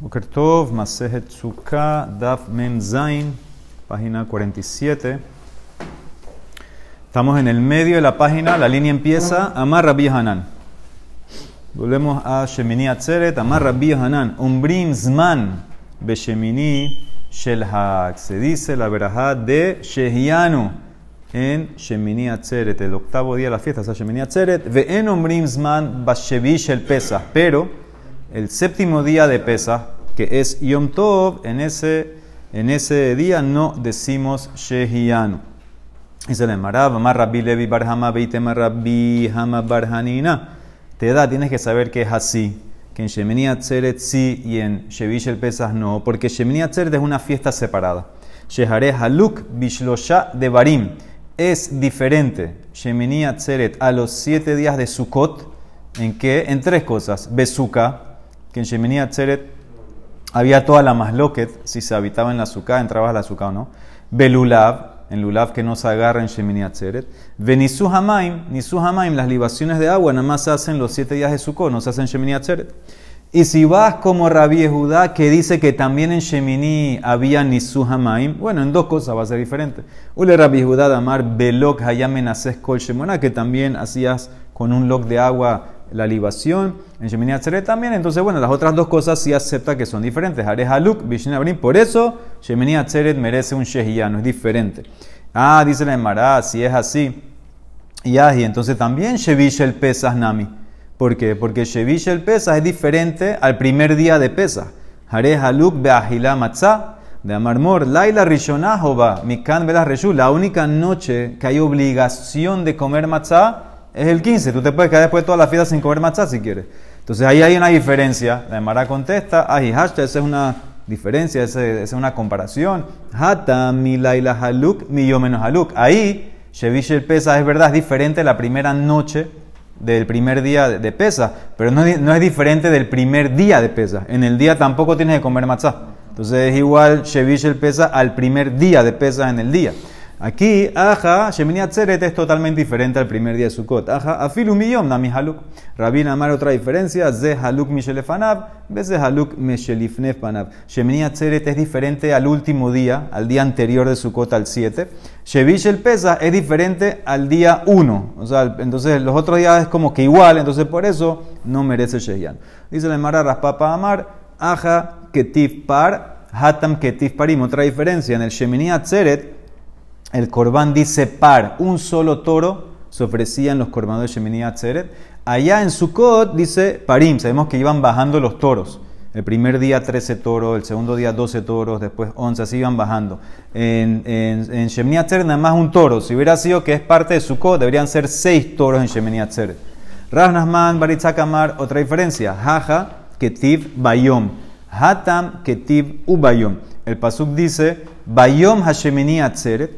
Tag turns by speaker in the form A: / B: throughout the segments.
A: Boker Tov, Masejet Daf Mem Zain, página 47. Estamos en el medio de la página, la línea empieza, Amar Rabbi Hanan. Volvemos a Shemini Atzeret, Amar Rabbi Hanan, Umbrim Zman, Beshemini Shel Se dice la verajá de Shehianu en Shemini Atzeret, el octavo día de la fiesta, es Shemini Atzeret, Ve'en Umbrim Zman Bashevi Shel Pesach, pero el séptimo día de Pesach, que es Yom Tov, en ese, en ese día no decimos Shehianu. Dice el Marab, Rabbi Levi Barhama Beitema Rabbi Hama Barhanina. Te da, tienes que saber que es así. Que en Shemini Atzeret sí y en Shevish el Pesach no. Porque Shemini Atzeret es una fiesta separada. Shehare Haluk Bishlosha de Barim. Es diferente Shemini Atzeret a los siete días de Sukkot. ¿En qué? En tres cosas. Besuka, que en Shemini Atzeret había toda la masloquet, si se habitaba en la azúcar, entraba a la azúcar o no. Belulav, en Lulav que no se agarra en Shemini Atzeret. Venisu Hamaim, Nisu Hamaim, las libaciones de agua nada más se hacen los siete días de Sukkot, no se hacen en Shemini Atzeret. Y si vas como Rabbi Judá, que dice que también en Shemini había Nisu Hamaim, bueno, en dos cosas va a ser diferente. Ule Rabbi Judá Damar Belok Hayamen Kol Shemona, que también hacías con un log de agua la libación, en Shemini Atzeret también. Entonces, bueno, las otras dos cosas sí acepta que son diferentes. Haluk, Abrim. Por eso, Shemini Atzeret merece un Shehiyano, es diferente. Ah, dice la Emara, si es así. Y entonces también Shevish el Pesas Nami. ¿Por qué? Porque Shevish el Pesas es diferente al primer día de Pesas. Hare Haluk Matzah de Amarmor, Laila Rishonah Mikan Velas la única noche que hay obligación de comer matzah es el 15. Tú te puedes quedar después de toda la fiesta sin comer matzah si quieres. Entonces ahí hay una diferencia. La Emara contesta, ay, hashtag, esa es una diferencia, esa es una comparación. Hata mi laila haluk, mi yo menos haluk. Ahí, Shevish el pesa es verdad, es diferente la primera noche del primer día de pesa, pero no, no, es diferente del primer día de pesa. En el día tampoco tienes que comer matzah. Entonces es igual Shevish el pesa al primer día de pesa en el día. Aquí, aja, Shemini Atzeret es totalmente diferente al primer día de Sukkot. Aja, afilu miyom nami haluk. Rabin Amar, otra diferencia, ze haluk mishelefanav, ze haluk mishelifnef panav. Shemini Atzeret es diferente al último día, al día anterior de Sukkot, al 7. Shevish el Pesa es diferente al día 1. O sea, entonces los otros días es como que igual, entonces por eso no merece Shehian. Dice la Mara Raspapa Amar, aja ketif par, hatam ketif parim. Otra diferencia, en el Shemini Atzeret, el corbán dice par, un solo toro se ofrecía en los corbanos de Shemini Atzeret. Allá en Sukkot dice parim, sabemos que iban bajando los toros. El primer día 13 toros, el segundo día 12 toros, después 11, así iban bajando. En, en, en Shemini Atzeret nada más un toro. Si hubiera sido que es parte de Sukkot, deberían ser 6 toros en Shemini Atzeret. Rav Nasman, Baritzakamar, otra diferencia. Jaja, Ketiv, Bayom. Hatam, Ketiv, Ubayom. El Pasuk dice, Bayom Hashemini Atzeret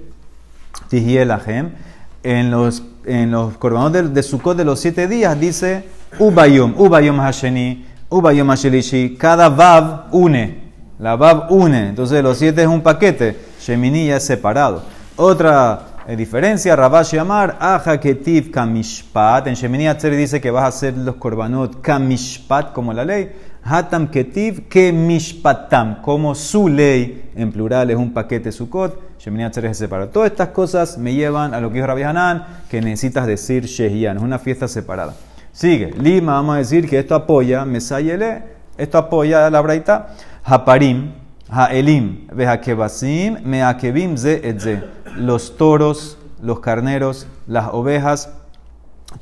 A: en los, en los corbanos de, de Sukkot de los siete días dice Ubayom, Ubayom Hasheni, Ubayom Hashelishi, cada Vav une, la Vav une, entonces los siete es un paquete, Shemini ya es separado. Otra eh, diferencia, Rabash Amar, Aja Ketiv Kamishpat, en Shemini Atzer dice que vas a hacer los korbanot Kamishpat como la ley, Hatam Ketiv Kemishpatam, como su ley, en plural es un paquete Sukkot. Shemini Atzeres se separa. Todas estas cosas me llevan a lo que dijo Rabbi Hanan, que necesitas decir Shehian, es una fiesta separada. Sigue, Lima, vamos a decir que esto apoya, Mesayele, esto apoya la Braita, Haparim, Haelim, Vehakebasim, Meakebim, Ze, Etze. Los toros, los carneros, las ovejas,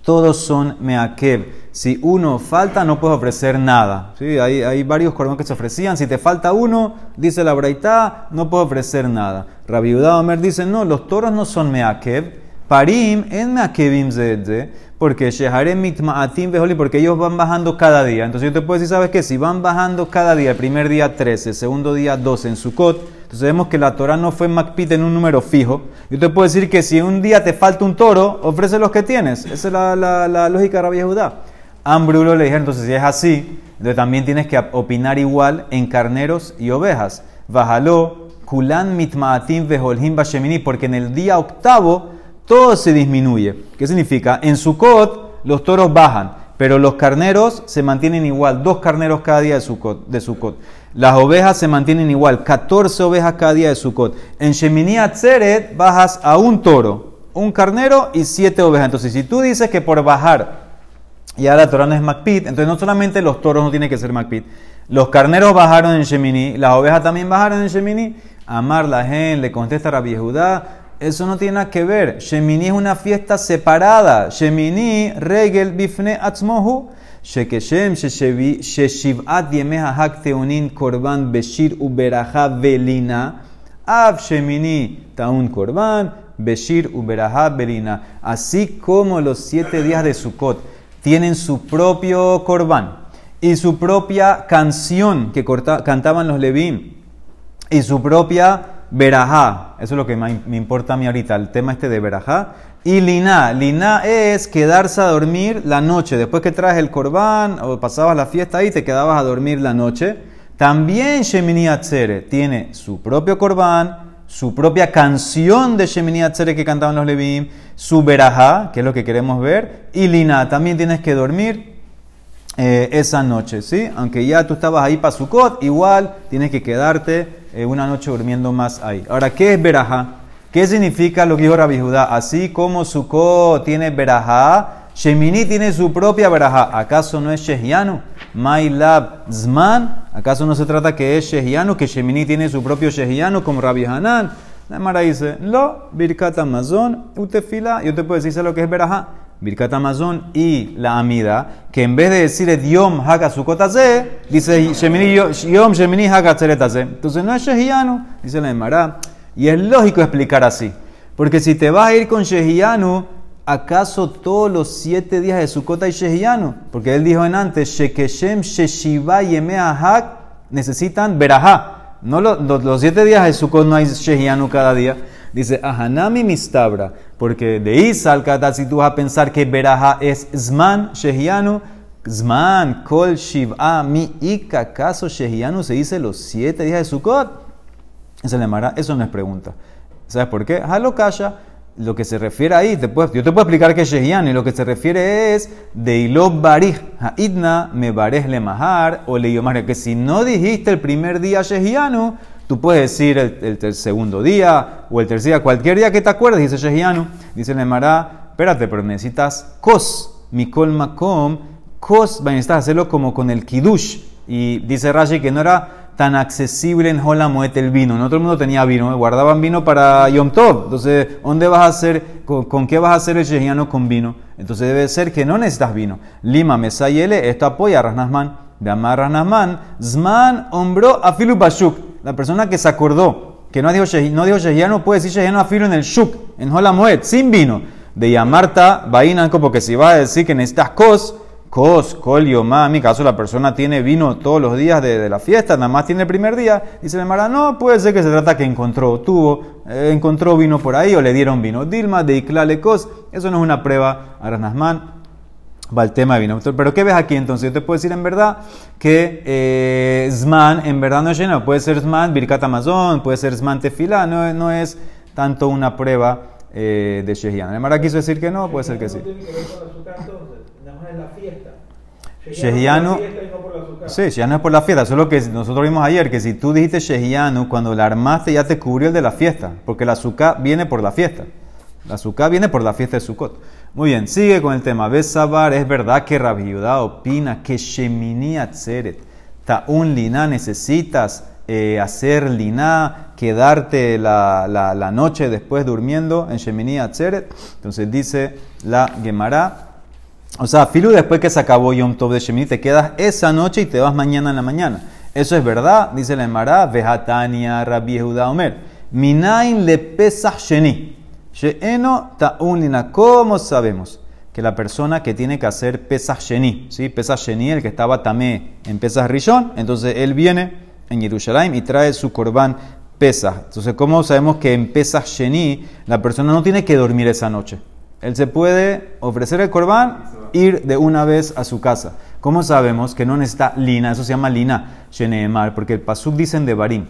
A: todos son meakev. Si uno falta, no puedes ofrecer nada. ¿Sí? Hay, varios corbanos que se ofrecían. Si te falta uno, dice la braita, no puedes ofrecer nada. Rabbi Omer dice, no, los toros no son meakev. Parim en meakevim zedze, porque sheharem mitmaatim beholi, porque ellos van bajando cada día. Entonces yo te puedo decir, ¿sabes qué? Si van bajando cada día, el primer día 13, segundo día 12 en Sukkot, entonces vemos que la Torah no fue Macpit en un número fijo. Yo te puedo decir que si un día te falta un toro, ofrece los que tienes. Esa es la, la, lógica de Rabbi Judá. Ambrulo le dijeron, entonces si es así, entonces también tienes que opinar igual en carneros y ovejas. Bájalo, kulan mitmaatim veholhim bashemini, porque en el día octavo todo se disminuye. ¿Qué significa? En Sukkot los toros bajan, Pero los carneros se mantienen igual, dos carneros cada día de Sukkot. De. Las ovejas se mantienen igual, 14 ovejas cada día de Sukkot. En Shemini Atzeret bajas a un toro, un carnero y siete ovejas. Entonces, si tú dices que por bajar ya la Torah no es Macpit, entonces no solamente los toros no tienen que ser Macpit, los carneros bajaron en Shemini, las ovejas también bajaron en Shemini. Amar la gente le contesta a Rabbi Judá, eso no tiene nada que ver. Shemini es una fiesta separada. Shemini, regel bifne atzmohu. Shekeshem, sheshiv'at yemeha hak teonin korban beshir uberaja velina. Av shemini taun korban beshir uberaja velina. Así como los siete días de Sukkot tienen su propio korban y su propia canción que cantaban los Levim y su propia verajá. Eso es lo que me importa a mí ahorita, el tema este de verajá. Y lina, lina es quedarse a dormir la noche. Después que traes el corbán o pasabas la fiesta ahí, te quedabas a dormir la noche. También Shemini Atzere tiene su propio corbán, su propia canción de Shemini Atzere que cantaban los Levim, su verajá, que es lo que queremos ver. Y lina, también tienes que dormir eh, esa noche, ¿sí? Aunque ya tú estabas ahí para Sukkot, igual tienes que quedarte eh, una noche durmiendo más ahí. Ahora, ¿qué es Berajá? ¿Qué significa lo que dijo Rabbi Judá? Así como Sukkot tiene Berajá, Shemini tiene su propia Berajá. ¿Acaso no es Shehianu? Mailab Zman. ¿Acaso no se trata que es Shehianu, que Shemini tiene su propio Shehianu como Rabbi Hanan? La Mara dice, lo, Birkat Amazon, utefila. Yo te puedo decir lo que es Berajá. Birkat Amazon y la Amida, que en vez de decir Yom Haga Sukotase, dice Yom Shemini Haga Entonces no es Shehianu, dice la Emara. Y es lógico explicar así. Porque si te vas a ir con Shehianu, ¿acaso todos los siete días de Sukkot hay Shehianu? Porque él dijo en antes, Shekeshem Sheshiva Yemea Hag necesitan Berajá. No los, los, siete días de Sukkot no hay Shehianu cada día. Dice, Ahanami mistabra, porque de Isal si tú vas a pensar que Beraja es Zman, Shehianu, Zman, Kol, Shiv'a, Mi, Ika, ¿acaso Shehianu se dice los siete días de Sukkot? Eso no es pregunta. ¿Sabes por qué? Halokasha, lo que se refiere ahí, te yo te puedo explicar que es y lo que se refiere es de Ilob Barij, Haidna, me barej le mahar, o le que si no dijiste el primer día Shehianu, Tú puedes decir el, segundo día o el tercer día, cualquier día que te acuerdes, dice Shehianu, dice Nemara, espérate, pero necesitas kos, mikol makom, kos, necesitas hacerlo como con el kiddush. Y dice Rashi que no era tan accesible en Holamoet el vino. No todo el mundo tenía vino, guardaban vino para Yom Tov. Entonces, ¿dónde vas a hacer, con, qué vas a hacer el Shehianu con vino? Entonces debe ser que no necesitas vino. Lima, Mesayele, esto apoya a Rasnasman. De Amar Rasnasman, Zman, hombro, afilu bashuk la persona que se acordó que no dijo, no dijo Shehiano puede decir Shehiano afilo en el Shuk, en Holamoed, sin vino. De llamarta Bainanko, porque si va a decir que necesitas cos, cos, colio, en mi caso la persona tiene vino todos los días de, la fiesta, nada más tiene el primer día, dice la Mara, no, puede ser que se trata que encontró, tuvo, eh, encontró vino por ahí o le dieron vino. Dilma de Iklale cos, eso no es una prueba, Arasnasman va el tema de vino. Pero ¿qué ves aquí entonces? Yo te puedo decir en verdad que eh, Zman en verdad no es lleno. Puede ser Zman Birkat Amazon, puede ser Zman Tefila, no, no es tanto una prueba eh, de Shehian. Además quiso decir que no, puede ser que sí. Shehianu, sí, Shehianu es por la fiesta, solo que nosotros vimos ayer que si tú dijiste Shehianu, cuando la armaste ya te cubrió el de la fiesta, porque la azúcar viene por la fiesta. La azúcar viene por la fiesta de Sukkot. Muy bien, sigue con el tema. Besabar, es verdad que Rabbi opina que Shemini Atzeret, un Lina, necesitas eh, hacer Lina, quedarte la, la, noche después durmiendo en Shemini Atzeret. Entonces dice la Gemara. O sea, Filu después que se acabó Yom Tov de Shemini, te quedas esa noche y te vas mañana en la mañana. Eso es verdad, dice la Gemara. Vejatania Rabbi Yehuda Omer. Minain le pesach sheni. She'eno ta'unina. ¿Cómo sabemos? Que la persona que tiene que hacer Pesach Sheni, ¿sí? Pesach Sheni, el que estaba tamé en Pesach Rishon, entonces él viene en Jerusalén y trae su corbán Pesach. Entonces, ¿cómo sabemos que en Pesach Sheni la persona no tiene que dormir esa noche? Él se puede ofrecer el corbán, ir de una vez a su casa. ¿Cómo sabemos que no necesita lina? Eso se llama lina, Sheneemar, porque el pasuk dicen de Barim,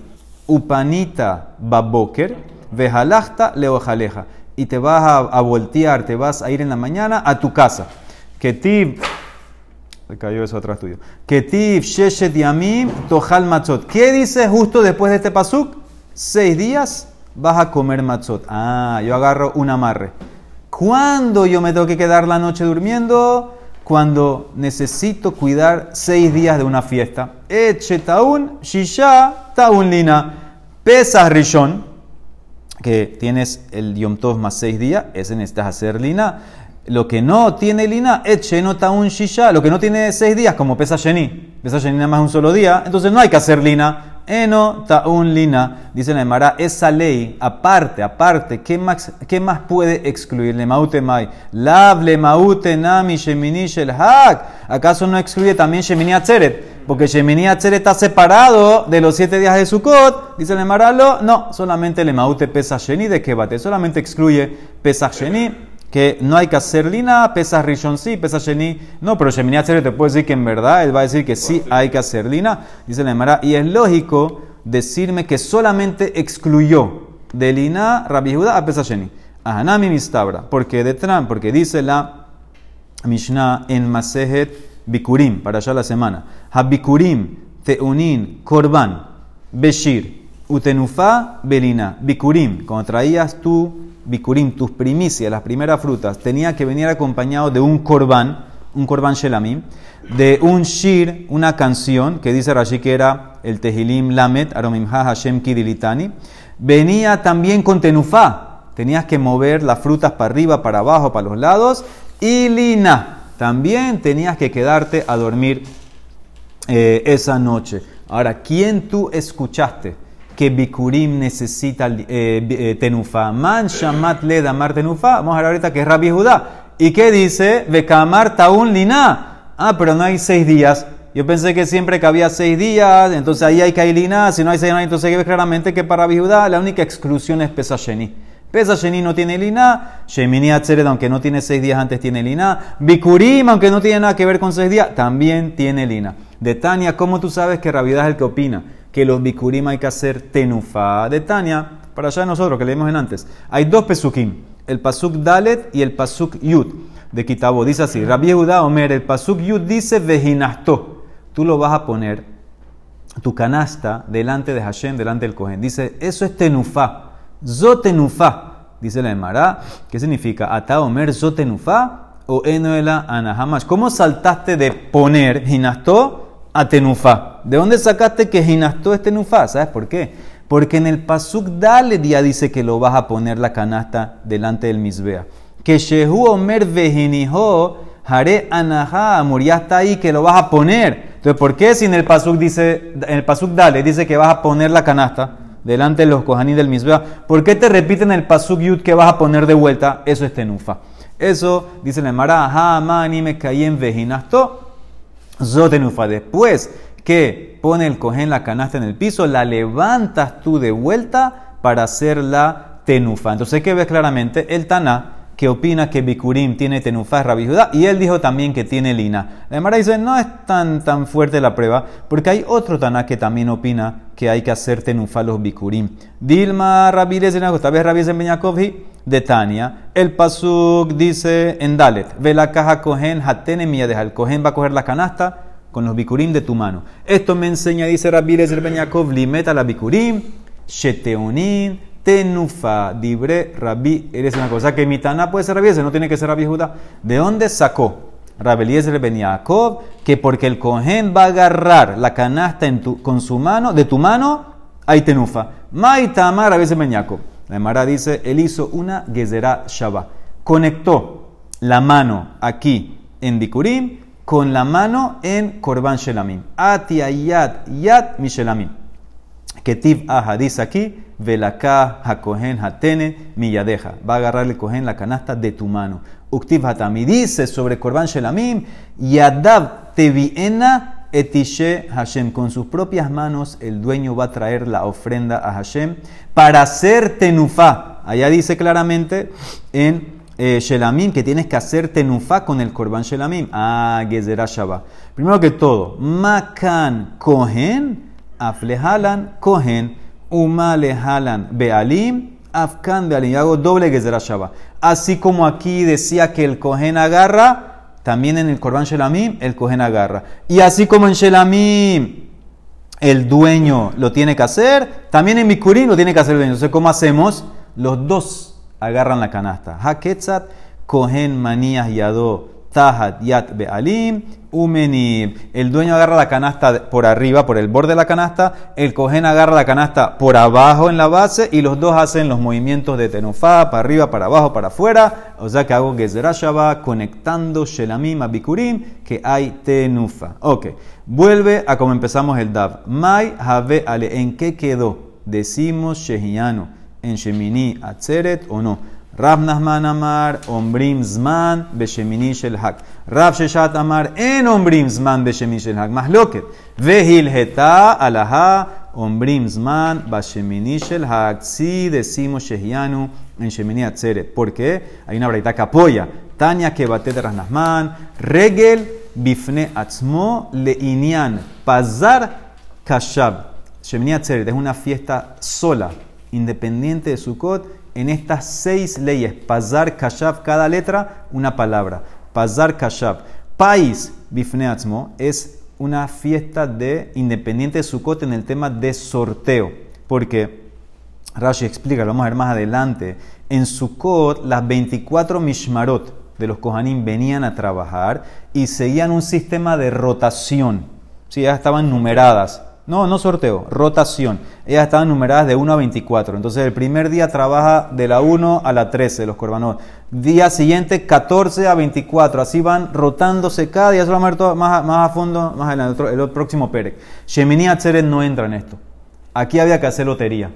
A: Upanita baboker, vejalachta leojaleja. Y te vas a, voltear, te vas a ir en la mañana a tu casa. Que ti Se cayó eso atrás tuyo. Ketiv sheshet yamim tohal matzot. ¿Qué dice justo después de este pasuk? Seis días vas a comer matzot. Ah, yo agarro un amarre. ¿Cuándo yo me tengo que quedar la noche durmiendo? Cuando necesito cuidar seis días de una fiesta. Eche taun, shisha, taun lina. Pesas rishon, que tienes el yom tov más seis días, ese necesitas hacer lina. Lo que no tiene lina, eche no taun shisha. Lo que no tiene seis días, como pesa sheni. Pesa sheni nada más un solo día, entonces no hay que hacer lina. Eno taun lina, dice la Emara, esa ley, aparte, aparte, ¿qué más, qué más puede excluir? Le maute mai. Lav le maute nami shemini shel hak. ¿Acaso no excluye también shemini atzeret? Porque shemini atzeret está separado de los siete días de Sukkot. Dice la Emara, no, solamente le maute pesa sheni de bate, solamente excluye pesa sheni que no hay que hacer lina, pesa rishon sí, pesa sheni no, pero shemini atzeret te puede decir que en verdad él va a decir que sí hay que hacer lina, dice la Emara, y es lógico decirme que solamente excluyó de lina Rabbi Judá a pesa sheni. Ahanami mistabra, porque de Tran, porque dice la Mishnah en Masejet Bikurim, para allá la semana, Habikurim, Teunin, Korban, Beshir, Utenufa, Belina, Bikurim, cuando traías tú bikurim, tus primicias, las primeras frutas, tenía que venir acompañado de un korban, un korban shelamim, de un shir, una canción, que dice Rashi que era el tehilim lamet, aromimha hashem kidilitani, venía también con tenufá, tenías que mover las frutas para arriba, para abajo, para los lados, y lina, también tenías que quedarte a dormir eh, esa noche. Ahora, ¿quién tú escuchaste? que Bikurim necesita eh, eh, tenufa. Man shamat le tenufa. Vamos a ver ahorita que es Rabbi Judá. ¿Y qué dice? Bekamar taun lina. Ah, pero no hay seis días. Yo pensé que siempre que había seis días, entonces ahí hay kailina. Si no hay seis días, entonces ve claramente que para Judá la única exclusión es Pesasheni. Pesasheni no tiene lina. Shemini Atzeret, aunque no tiene seis días antes, tiene lina. Bikurim, aunque no tiene nada que ver con seis días, también tiene lina. De Tania, ¿cómo tú sabes que Rabiudá es el que opina? que los bikurim hay que hacer tenufa de Tania, para allá de nosotros, que leímos en antes. Hay dos pesukim, el pasuk Dalet y el pasuk Yud de Kitabo. Dice así, Rabbi Yehuda Omer, el pasuk Yud dice vejinasto. Tú lo vas a poner, tu canasta, delante de Hashem, delante del Kohen. Dice, eso es tenufa, zotenufa. Dice la Emara, ¿qué significa? Ata Omer zotenufa o enoela anahamash. ¿Cómo saltaste de poner ginasto a tenufa. ¿De dónde sacaste que ginastó es tenufa? ¿Sabes por qué? Porque en el pasuk dale ya dice que lo vas a poner la canasta delante del misbea. Que shehu omer vejiniho haré anaha amor, ya está ahí que lo vas a poner. Entonces, ¿por qué si en el pasuk dice, en el pasuk dale dice que vas a poner la canasta delante de los kohanim del misbea? ¿Por qué te repiten el pasuk yud que vas a poner de vuelta? Eso es tenufa. Eso dice la Mara, ha mani me en vejinasto Zotenufa. Después que pone el cojén la canasta en el piso, la levantas tú de vuelta para hacer la tenufa. Entonces, ¿qué ves claramente? El Taná que opina que Bikurim tiene tenufa es Rabbi Judá, y él dijo también que tiene lina. La Emara dice, no es tan, tan fuerte la prueba, porque hay otro Taná que también opina que hay que hacer tenufa los Bikurim. Dilma Rabbi esta vez Rabbi de Tania, el Pasuk dice en Dalet, ve la caja cohen hatene deja, el cohen va a coger la canasta con los bikurim de tu mano. Esto me enseña, dice Rabbi Lezer Ben Yaakov, limeta la bikurim, sheteonin, tenufa, dibre, Rabbi, eres una cosa que mitana puede ser Rabbi no tiene que ser Rabbi Judá. ¿De dónde sacó Rabbi Eliezer Ben Yaakov que porque el cohen va a agarrar la canasta en con su mano, de tu mano, hay tenufa? Maitama Rabbi Eliezer Ben Yaakov. La Emara dice, él hizo una Gezerá Shabbat. Conectó la mano aquí en Bikurim con la mano en Korban Shelamim. Ati ayat yat mishelamim. Ketiv aha dice aquí, velaka hakohen hatene miyadeja. Va a agarrar el cohen la canasta de tu mano. Uktiv hatami dice sobre Korban Shelamim, yadav teviena Etishe Hashem. Con sus propias manos el dueño va a traer la ofrenda a Hashem para hacer tenufa. Allá dice claramente en eh, Shelamim que tienes que hacer tenufa con el korban Shelamim. Ah, Gezerah Shabbat. Primero que todo, Makan Kohen, Aflehalan Kohen, Umalehalan Bealim, Afkan Bealim. hago doble Shabbat. Así como aquí decía que el Kohen agarra también en el Corban Shelamim el Cohen agarra. Y así como en Shelamim el dueño lo tiene que hacer, también en Bikurim lo tiene que hacer el dueño. Entonces, ¿cómo hacemos? Los dos agarran la canasta. Haketzat, Cohen Manías Yadó Tahat Yat Be'alim, Umenib. El dueño agarra la canasta por arriba, por el borde de la canasta. El cohen agarra la canasta por abajo en la base y los dos hacen los movimientos de tenufá, para arriba, para abajo, para afuera. O sea que hago Gezerashaba conectando Shelamim a Bikurim, que hay tenufa. Ok, vuelve a como empezamos el Dav. Mai Have Ale, ¿en qué quedó? Decimos Shehiano, en Shemini Atzeret o no. Rab Nahman Amar, Ombrim Zman, Beshemini Hak. Rab Sheshat Amar, En Ombrim Zman, Beshemini Shel Hak. Mahloket. Vehil Heta, Alaha, Ombrim Zman, Beshemini Shel Hak. Si decimos Shehianu en Shemini Atzeret. ¿Por qué? Hay una braita que apoya. Tania que Rasnahman, Regel, Bifne Atzmo, Leinian, Pazar, Kashab. Shemini Atzeret es una fiesta sola, independiente de Sukkot en estas seis leyes. Pazar Kashab, cada letra una palabra. Pazar Kashab. País Bifneatzmo es una fiesta de independiente de Sukkot en el tema de sorteo. Porque Rashi explica, lo vamos a ver más adelante. En Sukkot, las 24 Mishmarot de los Kohanim venían a trabajar y seguían un sistema de rotación. Sí, ya estaban numeradas. No, no sorteo, rotación. Ellas estaban numeradas de 1 a 24. Entonces el primer día trabaja de la 1 a la 13, los corbanos. Día siguiente 14 a 24. Así van rotándose cada día. Eso lo vamos a ver más, más a fondo, más adelante, el, el próximo Perec. Shemini Atzeret no entra en esto. Aquí había que hacer lotería.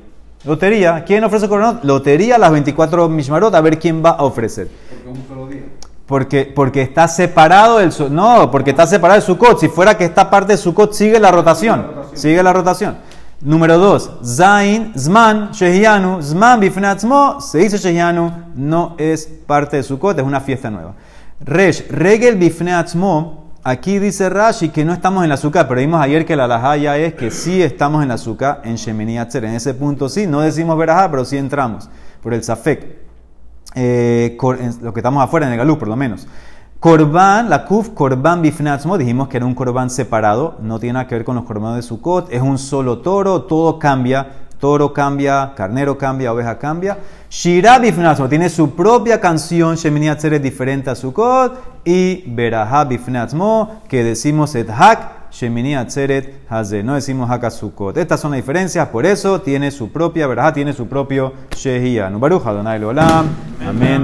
A: Lotería. ¿Quién ofrece corbanos? Lotería las 24 Mishmarot a ver quién va a ofrecer.
B: Porque un solo día.
A: Porque, porque está separado el no, porque está separado el Sukkot. Si fuera que esta parte de Sukkot sigue la rotación, sigue la rotación. Número dos, Zain, Zman, Shehianu, Zman Bifnatzmo, se dice Shehianu, no es parte de Sukkot, es una fiesta nueva. Resh, Regel Bifnatzmo, aquí dice Rashi que no estamos en la azúcar, pero vimos ayer que la alajá ya es que sí estamos en la azúcar en Shemini Atzer. En ese punto sí, no decimos verajá, pero sí entramos por el Safek eh, lo que estamos afuera en el galú, por lo menos. Corban, la kuf, korban bifnatzmo, dijimos que era un korban separado, no tiene nada que ver con los korbanos de Sukkot, es un solo toro, todo cambia, toro cambia, carnero cambia, oveja cambia. Shira bifnatzmo tiene su propia canción, Shemini Atzeret, diferente a Sukkot, y Beraha bifnatzmo, que decimos et hak, Shemini Atzeret Haze. No decimos Hakasukot. Estas son las diferencias, por eso tiene su propia, ¿verdad? Tiene su propio Shehia. Nubaruja, Donai Olam. Amén.